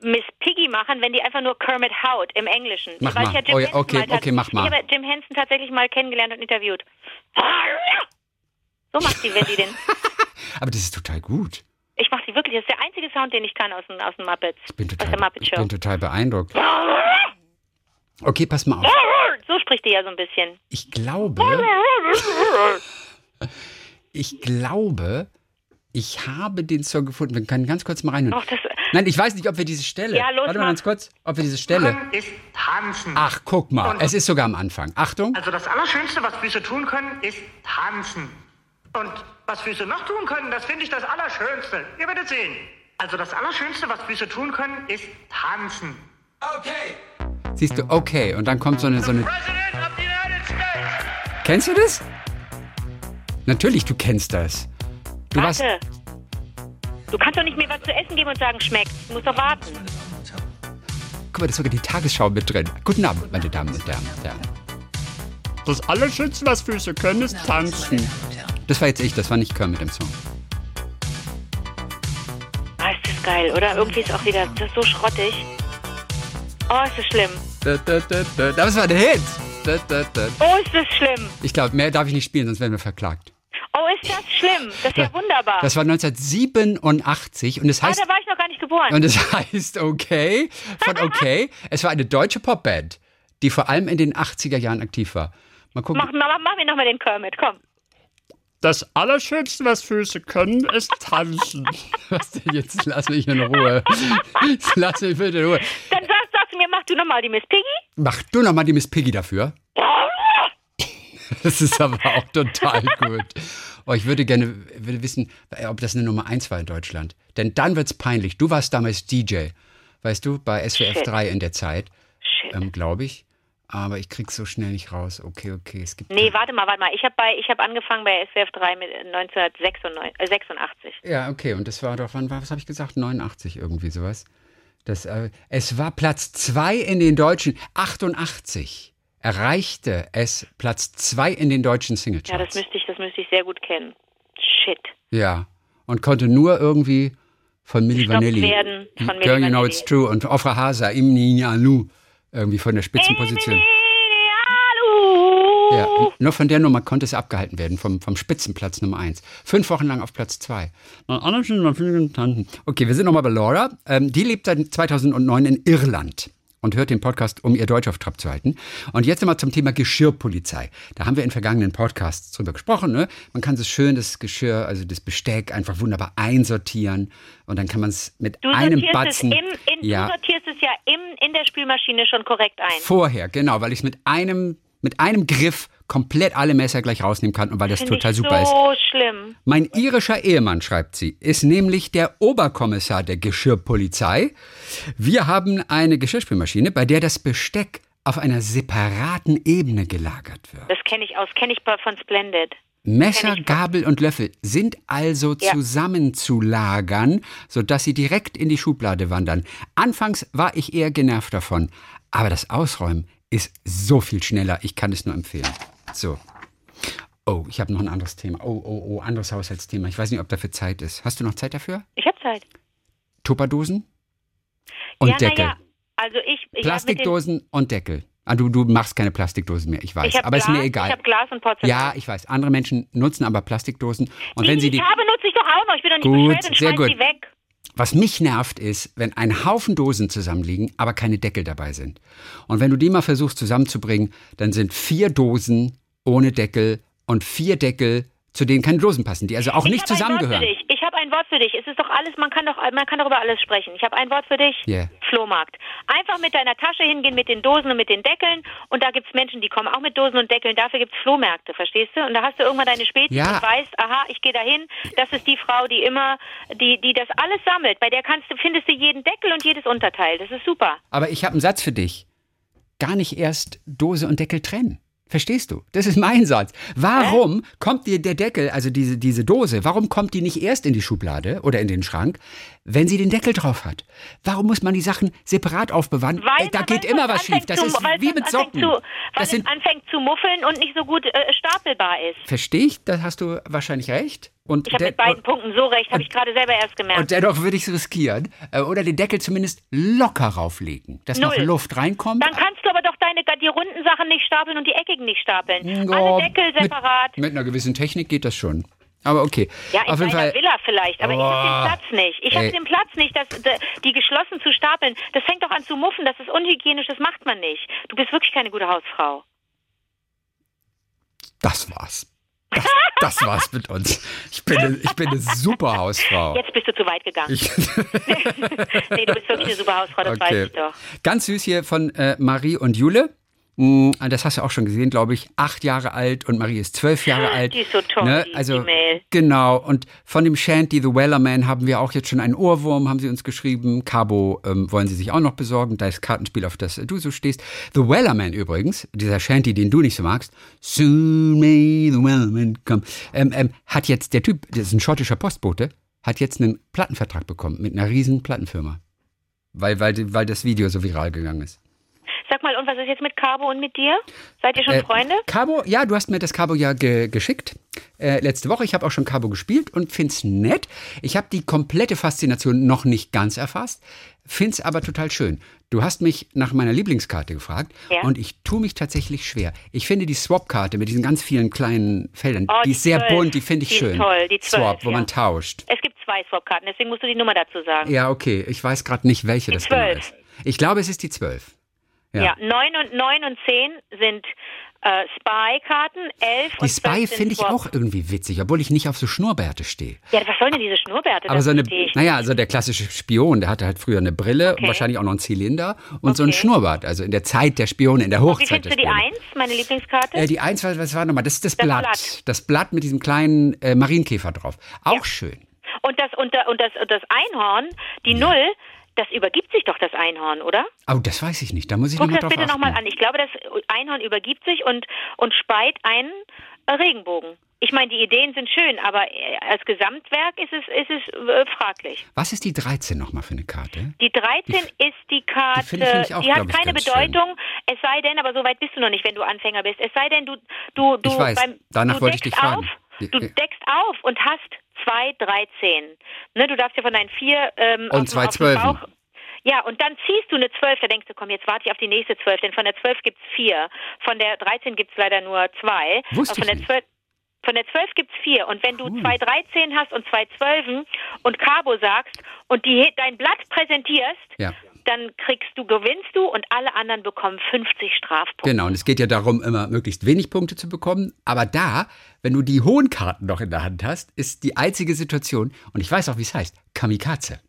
Miss Piggy machen, wenn die einfach nur Kermit haut im Englischen. Mach Weil mal. ich ja Jim Oh ja, okay, okay, mach mal. Ich habe Jim Henson tatsächlich mal kennengelernt und interviewt. So macht die, wenn die den. (laughs) aber das ist total gut. Ich mache die wirklich. Das ist der einzige Sound, den ich kann aus den, aus den Muppets. Ich bin aus total, der Muppet ich Show. bin total beeindruckt. (laughs) Okay, pass mal auf. So spricht die ja so ein bisschen. Ich glaube, ich glaube, ich habe den Song gefunden. Wir können ganz kurz mal reinhören. Ach, das, Nein, ich weiß nicht, ob wir diese Stelle. Ja, los, Warte mal ganz kurz, ob wir diese Stelle. ist tanzen. Ach, guck mal, Und- es ist sogar am Anfang. Achtung. Also das Allerschönste, was Füße tun können, ist tanzen. Und was Füße noch tun können, das finde ich das Allerschönste. Ihr werdet sehen. Also das Allerschönste, was Füße tun können, ist tanzen. Siehst du, okay. Und dann kommt so eine, so eine. Kennst du das? Natürlich, du kennst das. Du warst. warte. Du kannst doch nicht mir was zu essen geben und sagen, schmeckt. Du musst doch warten. Guck mal, da ist sogar die Tagesschau mit drin. Guten Abend, meine Damen und Herren. Ja. Das Allerschönste, was Füße können, ist tanzen. Das war jetzt ich, das war nicht Kermit im Song. Ah, ist das geil, oder? Irgendwie ist auch wieder das ist so schrottig. Oh, ist das schlimm. Da, da, da, da. Das war der Hit. Oh, ist das schlimm. Ich glaube, mehr darf ich nicht spielen, sonst werden wir verklagt. Oh, ist das schlimm. Das ist ja wunderbar. Das war 1987 und es ah, heißt da war ich noch gar nicht geboren. und es (laughs) heißt Okay von (laughs) Okay. Es war eine deutsche Popband, die vor allem in den 80er Jahren aktiv war. Mal gucken. Mach, mach, mach mir nochmal den Kermit, komm. Das Allerschönste, was Füße können, ist tanzen. (laughs) Was denn jetzt? Lass mich in Ruhe. Lass mich bitte in Ruhe. Dann sagst, mir, mach du nochmal die Miss Piggy. Mach du noch mal die Miss Piggy dafür. (laughs) Das ist aber auch total gut. Oh, ich würde gerne würde wissen, ob das eine Nummer 1 war in Deutschland. Denn dann wird's peinlich. Du warst damals DJ, weißt du, bei SWF Shit. 3 in der Zeit, ähm, glaube ich. Aber ich krieg's so schnell nicht raus. Okay, okay, es gibt. Nee, warte mal, warte mal. Ich habe bei, ich habe angefangen bei SWF 3 mit 1986. Äh, 86. Ja, okay, und das war doch, wann war, was habe ich gesagt? 89 irgendwie sowas. Das, äh, es war Platz 2 in den deutschen, 88 erreichte es Platz 2 in den deutschen Ja, Singlecharts. das müsste ich, das müsste ich sehr gut kennen. Shit. Ja, und konnte nur irgendwie von Milli Gestoppt Vanilli. werden von Milli Girl, you know Vanilli. it's true. Und Ofra Hasa, Imni Anu, irgendwie von der Spitzenposition. Ja, nur von der Nummer konnte es abgehalten werden, vom, vom Spitzenplatz Nummer 1. Fünf Wochen lang auf Platz 2. Das Allerschönste, was Füße können, tanzen. Okay, wir sind nochmal bei Laura. Ähm, die lebt seit 2009 in Irland und hört den Podcast, um ihr Deutsch auf Trab zu halten. Und jetzt nochmal zum Thema Geschirrpolizei. Da haben wir in vergangenen Podcasts drüber gesprochen. Ne? Man kann so schön das Geschirr, also das Besteck, einfach wunderbar einsortieren. Und dann kann man es mit Du einem Batzen. es im, in, ja, du sortierst es ja im, in der Spülmaschine schon korrekt ein. vorher, genau, weil ich es mit einem, mit einem Griff komplett alle Messer gleich rausnehmen kann und weil das Finde total super ist. so schlimm. Mein irischer Ehemann, schreibt sie, ist nämlich der Oberkommissar der Geschirrpolizei. Wir haben eine Geschirrspülmaschine, bei der das Besteck auf einer separaten Ebene gelagert wird. Das kenne ich aus, kenne ich von Splendid. Messer, Gabel und Löffel sind also Ja. zusammenzulagern, sodass sie direkt in die Schublade wandern. Anfangs war ich eher genervt davon, aber das Ausräumen ist so viel schneller. Ich kann es nur empfehlen. So. Oh, ich habe noch ein anderes Thema. Oh, oh, oh, anderes Haushaltsthema. Ich weiß nicht, ob dafür Zeit ist. Hast du noch Zeit dafür? Ich habe Zeit. Tupperdosen und ja, Deckel. naja. Also ich, ich Plastikdosen und Deckel. Ah, du, du machst keine Plastikdosen mehr, ich weiß. Ich aber Glas, ist mir egal. Ich habe Glas und Porzellan. Ja, ich weiß. Andere Menschen nutzen aber Plastikdosen. Und die, wenn sie die die. ich habe, nutze ich doch auch noch. Ich bin doch nicht Gut, bescheuert und sehr gut. die weg. Was mich nervt, ist, wenn ein Haufen Dosen zusammenliegen, aber keine Deckel dabei sind. Und wenn du die mal versuchst zusammenzubringen, dann sind vier Dosen ohne Deckel und vier Deckel, zu denen keine Dosen passen, die also auch ich nicht habe ein Ein Wort für dich. Es ist doch alles, man kann doch, man kann darüber alles sprechen. Ich habe ein Wort für dich. Yeah. Flohmarkt. Einfach mit deiner Tasche hingehen mit den Dosen und mit den Deckeln. Und da gibt's Menschen, die kommen auch mit Dosen und Deckeln. Dafür gibt's Flohmärkte, verstehst du? Und da hast du irgendwann deine Spezies Ja. und weißt, aha, ich gehe dahin. Das ist die Frau, die immer, die, die das alles sammelt. Bei der kannst du, findest du jeden Deckel und jedes Unterteil. Das ist super. Aber ich habe einen Satz für dich. Gar nicht erst Dose und Deckel trennen. Verstehst du? Das ist mein Satz. Warum kommt dir der Deckel, also diese, diese Dose, warum kommt die nicht erst in die Schublade oder in den Schrank, wenn sie den Deckel drauf hat? Warum muss man die Sachen separat aufbewahren? Weil Äh, da geht es immer was schief. Das zu, ist es wie mit Socken. Zu, weil Das es sind, anfängt zu muffeln und nicht so gut äh, stapelbar ist. verstehe ich, da hast du wahrscheinlich recht. Und Ich habe mit beiden Punkten so recht, habe ich gerade selber erst gemerkt. und dennoch würde ich es riskieren. Äh, Oder den Deckel zumindest locker rauflegen, dass noch Null. Luft reinkommt. Dann kannst du aber deine die runden Sachen nicht stapeln und die eckigen nicht stapeln. Ja, Alle Deckel mit- separat. Mit, einer gewissen Technik geht das schon. Aber okay. ja, in Auf jeden meiner Fall. Villa vielleicht, aber ich habe Oh. den Platz nicht. Ich habe den Platz nicht, das, d- die geschlossen zu stapeln. Das fängt doch an zu muffen, das ist unhygienisch, das macht man nicht. Du bist wirklich keine gute Hausfrau. Das war's. Das, das war's mit uns. Ich bin, eine, ich bin eine super Hausfrau. Jetzt bist du zu weit gegangen. Ich, (laughs) nee, du bist wirklich eine super Hausfrau, das weiß ich doch. Ganz süß hier von äh, Marie und Jule. Mm, Das hast du auch schon gesehen, glaube ich. Acht Jahre alt und Marie ist zwölf Jahre alt. Die ist so toll, die also, E-Mail. Genau. Und von dem Shanty The Wellerman haben wir auch jetzt schon einen Ohrwurm, haben sie uns geschrieben. Cabo ähm, wollen sie sich auch noch besorgen. Da ist Kartenspiel, auf das du so stehst. The Wellerman übrigens, dieser Shanty, den du nicht so magst. Soon may the Wellerman come. Ähm, ähm, hat jetzt, der Typ, das ist ein schottischer Postbote, hat jetzt einen Plattenvertrag bekommen mit einer riesen Plattenfirma. Weil, weil, weil das Video so viral gegangen ist. Sag mal, und was ist jetzt mit Cabo und mit dir? Seid ihr schon Äh, Freunde? Cabo, ja, du hast mir das Cabo ja ge geschickt. Äh, letzte Woche. Ich habe auch schon Cabo gespielt und find's nett. Ich habe die komplette Faszination noch nicht ganz erfasst, find's aber total schön. Du hast mich nach meiner Lieblingskarte gefragt Ja. und ich tue mich tatsächlich schwer. Ich finde die Swap-Karte mit diesen ganz vielen kleinen Feldern, Oh, die die ist sehr 12. bunt, die finde ich Die ist schön. toll, die 12, Swap, wo ja. man tauscht. Es gibt zwei Swap-Karten, deswegen musst du die Nummer dazu sagen. Ja, okay. Ich weiß gerade nicht, welche Die das genau 12. ist. Ich glaube, es ist die 12. Ja, 9 und, 9 und 10 sind äh, Spy-Karten, 11 Die und Spy 12 sind finde ich auch irgendwie witzig, obwohl ich nicht auf so Schnurrbärte stehe. Ja, was sollen denn diese Schnurrbärte? Aber so eine, naja, also der klassische Spion, der hatte halt früher eine Brille und Okay. wahrscheinlich auch noch einen Zylinder und so ein Okay. Schnurrbart. Also in der Zeit der Spione, in der Wie Hochzeit findest der du die Spione. 1, meine Lieblingskarte? Äh, die Eins, was, was war nochmal? Das ist das, Das Blatt. Blatt. Das Blatt mit diesem kleinen äh, Marienkäfer drauf. Auch Ja. schön. und, das, und, da- und, das, und das Einhorn, die Null, das übergibt sich doch das Einhorn, oder? Oh, das weiß ich nicht. Da muss ich Guck nochmal das drauf bitte achten. nochmal an. Ich glaube, das Einhorn übergibt sich und, und speit einen äh, Regenbogen. Ich meine, die Ideen sind schön, aber äh, als Gesamtwerk ist es, ist es äh, fraglich. Was ist die 13 nochmal für eine Karte? Die 13 ist die Karte, die auch, die hat keine Bedeutung, es sei denn, aber so weit bist du noch nicht, wenn du Anfänger bist. Es sei denn, du, du, du, Ich weiß, danach du wollte ich dich fragen. auf, Die- du deckst auf und hast zwei 13. Ne, du darfst ja von deinen vier ähm, Und auf, zwei auf Zwölfen. Bauch. Ja, und dann ziehst du eine 12, da denkst du, komm, jetzt warte ich auf die nächste 12, denn von der 12 gibt's vier, von der 13 gibt's leider nur zwei. Wusste von der nicht. 12 von der 12 gibt's vier. Und wenn du zwei 13 hast und zwei 12 und Cabo sagst und die, dein Blatt präsentierst, Ja. Dann kriegst du, gewinnst du und alle anderen bekommen 50 Strafpunkte. Genau, und es geht ja darum, immer möglichst wenig Punkte zu bekommen. Aber da, wenn du die hohen Karten noch in der Hand hast, ist die einzige Situation, und ich weiß auch, wie es heißt, Kamikaze.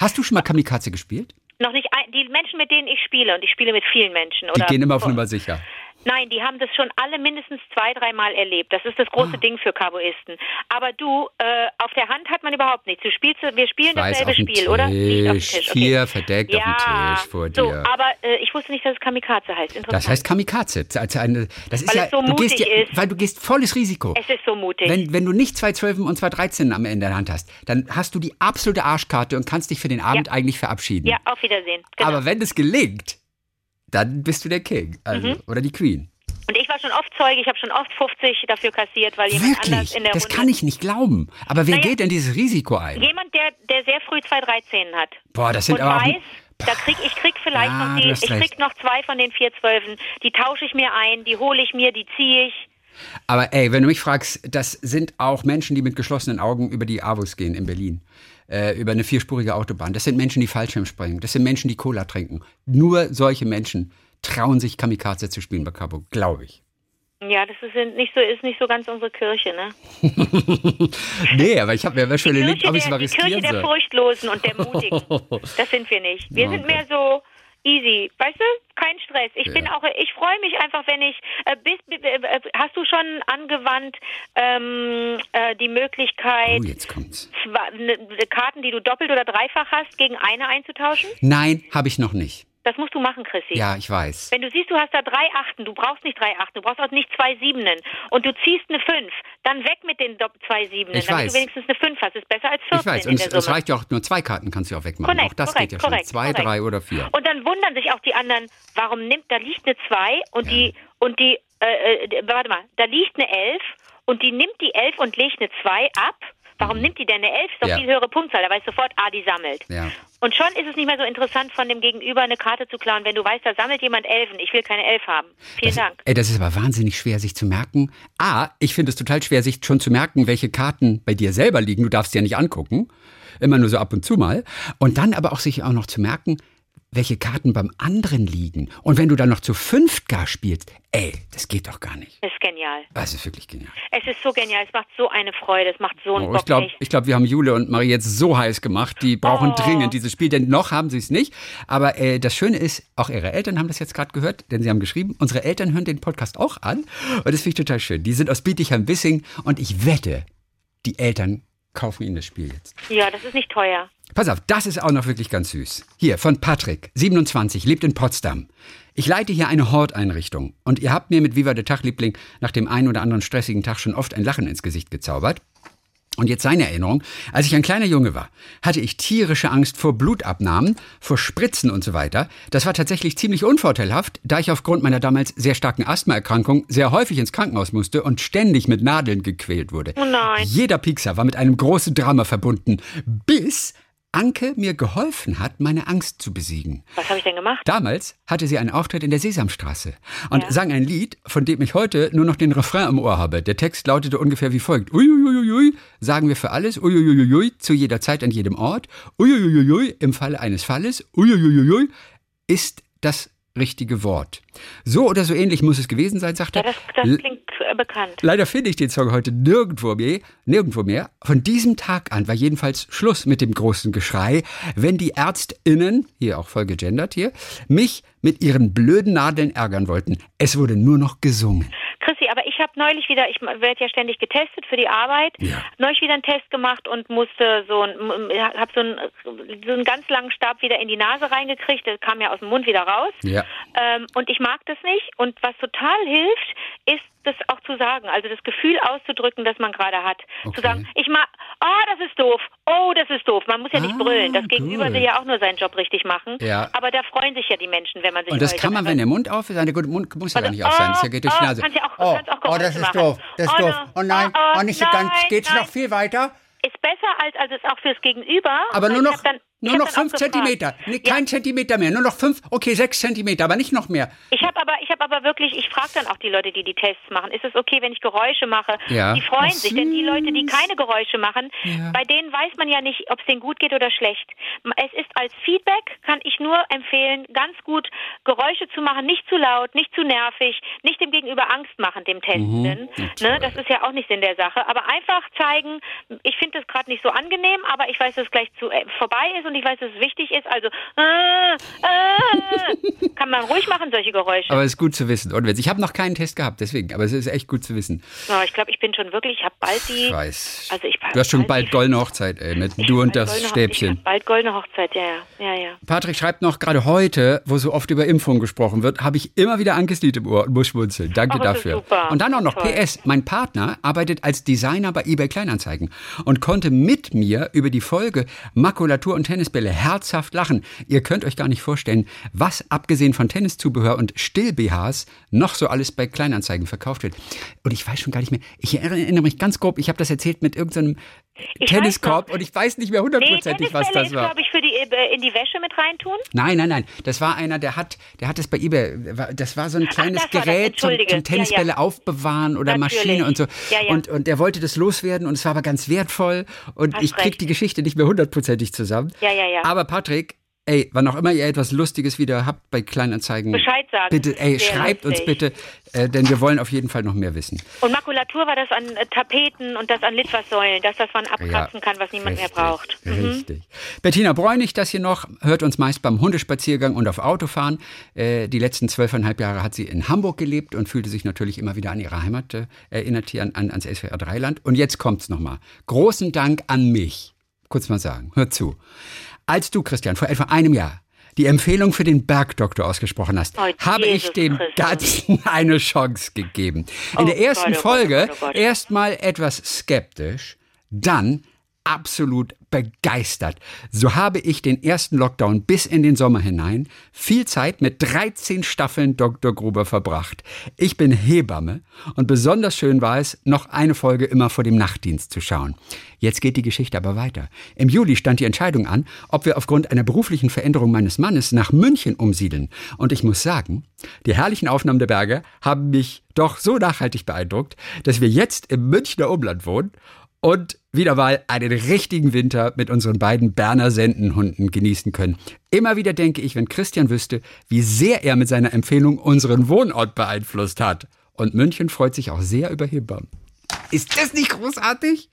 Hast du schon mal Kamikaze gespielt? Noch nicht die Menschen, mit denen ich spiele, und ich spiele mit vielen Menschen, Die oder? gehen immer auf Nummer sicher. Nein, die haben das schon alle mindestens zwei, dreimal erlebt. Das ist das große Ah. Ding für Cowboyisten. Aber du, äh, auf der Hand hat man überhaupt nichts. Du spielst, wir spielen weiß, dasselbe Spiel, oder? Liegt auf Tisch. Hier, verdeckt auf dem ja, Tisch vor so, dir. aber äh, ich wusste nicht, dass es Kamikaze heißt. Das heißt Kamikaze. Also eine, das ist Weil ja, es so du gehst mutig ja, ist. weil du gehst volles Risiko. es ist so mutig. Wenn, wenn du nicht zwei Zwölfen und zwei Dreizehn am Ende in der Hand hast, dann hast du die absolute Arschkarte und kannst dich für den Abend Ja. eigentlich verabschieden. ja, auf Wiedersehen. Genau. Aber wenn es gelingt, dann bist du der King also, Mhm. oder die Queen. und ich war schon oft Zeuge, ich habe schon oft 50 dafür kassiert, weil jemand anders Wirklich? in der Das Runde... kann ich nicht glauben. Aber wer Naja. geht denn dieses Risiko ein? Jemand, der, der sehr früh zwei 13 hat. Boah, das sind und aber auch. weiß, da krieg ich krieg vielleicht Ja, noch die, ich krieg recht. noch zwei von den vier Zwölfen. Die tausche ich mir ein, die hole ich mir, die ziehe ich. Aber ey, wenn du mich fragst, das sind auch Menschen, die mit geschlossenen Augen über die Avus gehen in Berlin. Äh, über eine vierspurige Autobahn. Das sind Menschen, die Fallschirm springen. Das sind Menschen, die Cola trinken. Nur solche Menschen trauen sich Kamikaze zu spielen bei Cabo, glaube ich. Ja, das ist nicht so, ist nicht so ganz unsere Kirche, ne? (laughs) Nee, aber ich habe mir schon Die überlegt, ob ich es mal der, die Kirche riskieren der. Furchtlosen und der Mutigen. (laughs) Das sind wir nicht. Wir sind Okay. mehr so easy, weißt du? Kein Stress. Ich bin Ja. auch, ich freue mich einfach, wenn ich. Äh, bist, äh, hast du schon angewandt ähm, äh, die Möglichkeit, Oh, jetzt kommt's. zwei, ne, Karten, die du doppelt oder dreifach hast, gegen eine einzutauschen? Nein, habe ich noch nicht. Das musst du machen, Chrissy. Ja, ich weiß. Wenn du siehst, du hast da drei Achten, du brauchst nicht drei Achten, du brauchst auch nicht zwei Siebenen und du ziehst eine Fünf, dann weg mit den zwei Siebenen, Ich damit weiß. du wenigstens eine Fünf hast. Ist besser als 14 Ich weiß, und es, es reicht ja auch nur zwei Karten, kannst du ja auch wegmachen. Korrekt, auch das korrekt, geht ja schon. korrekt, Zwei, drei oder vier. Und dann wundern sich auch die anderen, warum nimmt, da liegt eine Zwei und die, und die, äh, äh, warte mal, da liegt eine Elf und die nimmt die Elf und legt eine Zwei ab. Warum nimmt die denn eine Elf? Ist doch. Ja. viel höhere Punktzahl. Da weiß sofort, ah, die sammelt. Ja. Und schon ist es nicht mehr so interessant, von dem Gegenüber eine Karte zu klauen, wenn du weißt, da sammelt jemand Elfen. Ich will keine Elf haben. Vielen Das, Dank. ey, das ist aber wahnsinnig schwer, sich zu merken. A, ich finde es total schwer, sich schon zu merken, welche Karten bei dir selber liegen. Du darfst sie ja nicht angucken. Immer nur so ab und zu mal. Und dann aber auch sich auch noch zu merken, welche Karten beim anderen liegen. Und wenn du dann noch zu fünft gar spielst, ey, das geht doch gar nicht. Das ist genial. Das ist wirklich genial. Es ist so genial. Es macht so eine Freude. Es macht so einen Oh, Bock. ich glaube, glaub, wir haben Jule und Marie jetzt so heiß gemacht. Die brauchen Oh. dringend dieses Spiel, denn noch haben sie es nicht. Aber äh, das Schöne ist, auch ihre Eltern haben das jetzt gerade gehört, denn sie haben geschrieben, unsere Eltern hören den Podcast auch an. Und das finde ich total schön. Die sind aus Bietigheim-Bissing und ich wette, die Eltern kaufen ihnen das Spiel jetzt. Ja, das ist nicht teuer. Pass auf, das ist auch noch wirklich ganz süß. Hier, von Patrick, 27, lebt in Potsdam. Ich leite hier eine Horteinrichtung und ihr habt mir mit Viva der Tag, Liebling, nach dem einen oder anderen stressigen Tag schon oft ein Lachen ins Gesicht gezaubert. Und jetzt seine Erinnerung. Als ich ein kleiner Junge war, hatte ich tierische Angst vor Blutabnahmen, vor Spritzen und so weiter. Das war tatsächlich ziemlich unvorteilhaft, da ich aufgrund meiner damals sehr starken Asthmaerkrankung sehr häufig ins Krankenhaus musste und ständig mit Nadeln gequält wurde. Oh nein. Jeder Piekser war mit einem großen Drama verbunden, bis Anke mir geholfen hat, meine Angst zu besiegen. Was habe ich denn gemacht? Damals hatte sie einen Auftritt in der Sesamstraße und sang ein Lied, von dem ich heute nur noch den Refrain im Ohr habe. Der Text lautete ungefähr wie folgt. Uiuiuiui, sagen wir für alles. Uiuiuiui, zu jeder Zeit, an jedem Ort. Uiuiuiui, im Falle eines Falles. Uiuiuiui, ist das richtige Wort. So oder so ähnlich muss es gewesen sein, sagt Ja, er. das, das klingt äh, bekannt. Leider finde ich den Song heute nirgendwo mehr, nirgendwo mehr. Von diesem Tag an war jedenfalls Schluss mit dem großen Geschrei, wenn die ÄrztInnen, hier auch voll gegendert hier, mich mit ihren blöden Nadeln ärgern wollten. Es wurde nur noch gesungen. Chrissy, aber ich habe neulich wieder, ich werde ja ständig getestet für die Arbeit, Ja. neulich wieder einen Test gemacht und musste so ein, habe so einen, so einen ganz langen Stab wieder in die Nase reingekriegt, der kam ja aus dem Mund wieder raus. Ja. Ähm, und ich mag das nicht. Und was total hilft, ist das auch zu sagen, also das Gefühl auszudrücken, das man gerade hat. Okay. Zu sagen, ich mag, ah, das ist doof, oh, das ist doof. Man muss ja nicht Ah, brüllen. Das Gegenüber will ja auch nur seinen Job richtig machen. Ja. Aber da freuen sich ja die Menschen, wenn man sich Und das kann man, wenn der Mund auf ist. Der Mund muss ja gar nicht auf sein. Das ja geht durch die oh, Nase. ja auch- oh, auch oh, das ist machen. doof. Das ist Oh, doof. Oh nein, Oh, oh, oh, nicht so ganz. Geht's nein. noch viel weiter? ist besser als, als es auch fürs Gegenüber. Aber nur Ich noch, nur noch fünf. Zentimeter. Nee, Ja. kein Zentimeter mehr. Nur noch fünf, okay, sechs Zentimeter, aber nicht noch mehr. Ich habe aber, ich habe aber wirklich, ich frage dann auch die Leute, die die Tests machen, ist es okay, wenn ich Geräusche mache? Ja. Die freuen sich, denn die Leute, die keine Geräusche machen, Ja. bei denen weiß man ja nicht, ob es denen gut geht oder schlecht. Es ist als Feedback, kann ich nur empfehlen, ganz gut Geräusche zu machen, nicht zu laut, nicht zu nervig, nicht dem Gegenüber Angst machen, dem Testenden. Mhm. Ne, das ist ja auch nicht Sinn der Sache. Aber einfach zeigen, ich finde das gerade nicht so angenehm, aber ich weiß, dass es gleich zu äh, vorbei ist und ich weiß, dass es wichtig ist. Also äh, äh, kann man ruhig machen, solche Geräusche. Aber es ist gut zu wissen. Und ich habe noch keinen Test gehabt, deswegen. Aber es ist echt gut zu wissen. Ja, ich glaube, ich bin schon wirklich, ich habe bald die. Ich weiß. Also ich du hast schon bald goldene Hochzeit, ey, mit du und das goldene Stäbchen. bald goldene Hochzeit, ja, ja, ja, ja. Patrick schreibt noch, gerade heute, wo so oft über Impfung gesprochen wird, habe ich immer wieder Ankes Lied im Ohr und muss schmunzeln. Danke Ach, dafür. super. Und dann auch noch Toll. PS. Mein Partner arbeitet als Designer bei eBay Kleinanzeigen und konnte mit mir über die Folge Makulatur und Tennisbälle herzhaft lachen. Ihr könnt euch gar nicht vorstellen, was abgesehen von Tenniszubehör und Still-BHs noch so alles bei Kleinanzeigen verkauft wird. Und ich weiß schon gar nicht mehr, ich erinnere mich ganz grob, ich habe das erzählt mit irgendeinem Ich Tenniskorb und ich weiß nicht mehr Nee, hundertprozentig, was Tennisbälle das war. glaube ich, für die äh, in die Wäsche mit reintun. Nein, nein, nein. Das war einer, der hat, der hat es bei eBay. Das war so ein kleines das, Gerät zum, zum Tennisbälle Ja, ja. aufbewahren oder Natürlich. Maschine und so. Ja. Und, und der wollte das loswerden und es war aber ganz wertvoll. Und Hast ich krieg recht. die Geschichte nicht mehr hundertprozentig zusammen. Ja, ja, ja. Aber Patrick, ey, wann auch immer ihr etwas Lustiges wieder habt bei Kleinanzeigen. Bescheid sagen. Bitte, ey, Sehr schreibt uns lustig. bitte, äh, denn wir wollen auf jeden Fall noch mehr wissen. Und Makulatur war das an äh, Tapeten und das an Litfaßsäulen, dass das man abkratzen kann, was niemand richtig, mehr braucht. Mhm. Richtig. Bettina Bräunig, das hier noch, hört uns meist beim Hundespaziergang und auf Autofahren. Äh, die letzten zwölfeinhalb Jahre hat sie in Hamburg gelebt und fühlte sich natürlich immer wieder an ihre Heimat äh, erinnert, hier an, an, ans SWR Dreiland. Und jetzt kommt's nochmal. Großen Dank an mich. Kurz mal sagen, hör zu. Als du, Christian, vor etwa einem Jahr die Empfehlung für den Bergdoktor ausgesprochen hast, Oh, habe ich Jesus dem Christus. Ganzen (laughs) eine Chance gegeben. In Oh der ersten oh oh Folge oh erstmal etwas skeptisch, dann absolut begeistert. So habe ich den ersten Lockdown bis in den Sommer hinein viel Zeit mit 13 Staffeln Dr. Gruber verbracht. Ich bin Hebamme und besonders schön war es, noch eine Folge immer vor dem Nachtdienst zu schauen. Jetzt geht die Geschichte aber weiter. Im Juli stand die Entscheidung an, ob wir aufgrund einer beruflichen Veränderung meines Mannes nach München umsiedeln. Und ich muss sagen, die herrlichen Aufnahmen der Berge haben mich doch so nachhaltig beeindruckt, dass wir jetzt im Münchner Umland wohnen und wieder mal einen richtigen Winter mit unseren beiden Berner Sendenhunden genießen können. Immer wieder denke ich, wenn Christian wüsste, wie sehr er mit seiner Empfehlung unseren Wohnort beeinflusst hat. Und München freut sich auch sehr über Hebammen. Ist das nicht großartig?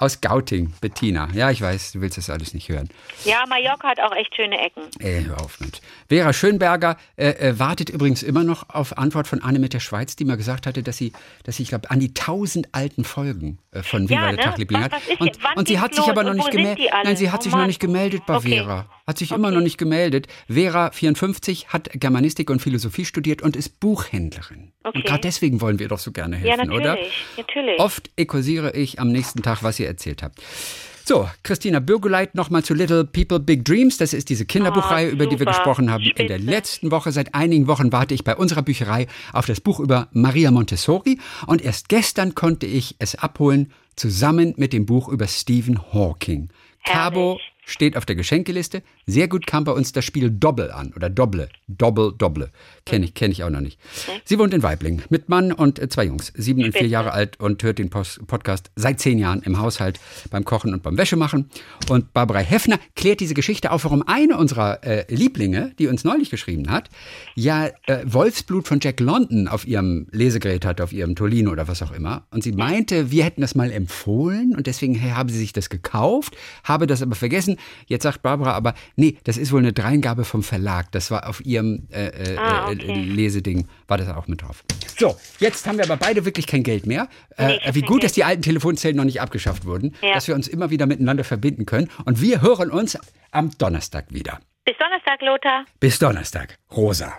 Aus Gauting, Bettina. Ja, ich weiß, du willst das alles nicht hören. Ja, Mallorca hat auch echt schöne Ecken. Ey, hör auf mit. Vera Schönberger äh, äh, wartet übrigens immer noch auf Antwort von Anne mit der Schweiz, die mal gesagt hatte, dass sie, dass sie ich glaube, an die tausend alten Folgen äh, von Viva Ja, der ne? Tag Liebling Was- hat. Und, und sie hat sich aber noch nicht gemeldet. Nein, sie hat Oh sich noch nicht gemeldet bei Okay. Vera. Hat sich immer noch nicht gemeldet. Vera, 54, hat Germanistik und Philosophie studiert und ist Buchhändlerin. Okay. Und gerade deswegen wollen wir doch so gerne Ja, helfen, oder? natürlich, natürlich. Oft ekursiere ich am nächsten Tag, was ihr erzählt habt. So, Christina Bürgeleit nochmal zu Little People Big Dreams. Das ist diese Kinderbuchreihe, Oh, über die wir gesprochen haben. In der Spitze. letzten Woche, seit einigen Wochen, warte ich bei unserer Bücherei auf das Buch über Maria Montessori. Und erst gestern konnte ich es abholen, zusammen mit dem Buch über Stephen Hawking. Cabo Herrlich. steht auf der Geschenkeliste. Sehr gut kam bei uns das Spiel Doppel an oder Dobble. Doppel, Dobble. Kenne ich, kenn ich auch noch nicht. Sie wohnt in Weibling mit Mann und äh, zwei Jungs, sieben und vier. Jahre alt und hört den Pos- Podcast seit zehn Jahren im Haushalt beim Kochen und beim Wäschemachen. Und Barbara Heffner klärt diese Geschichte auf, warum eine unserer äh, Lieblinge, die uns neulich geschrieben hat, ja äh, Wolfsblut von Jack London auf ihrem Lesegerät hat, auf ihrem Tolino oder was auch immer. Und sie meinte, wir hätten das mal empfohlen und deswegen habe sie sich das gekauft, habe das aber vergessen. Jetzt sagt Barbara aber, nee, das ist wohl eine Dreingabe vom Verlag. Das war auf ihrem äh, äh, Ah, äh, okay. Leseding, war das auch mit drauf. So, jetzt haben wir aber beide wirklich kein Geld mehr. Nee, Äh, wie gut, dass die alten Telefonzellen noch nicht abgeschafft wurden, Ja. dass wir uns immer wieder miteinander verbinden können. Und wir hören uns am Donnerstag wieder. Bis Donnerstag, Lothar. Bis Donnerstag. Rosa.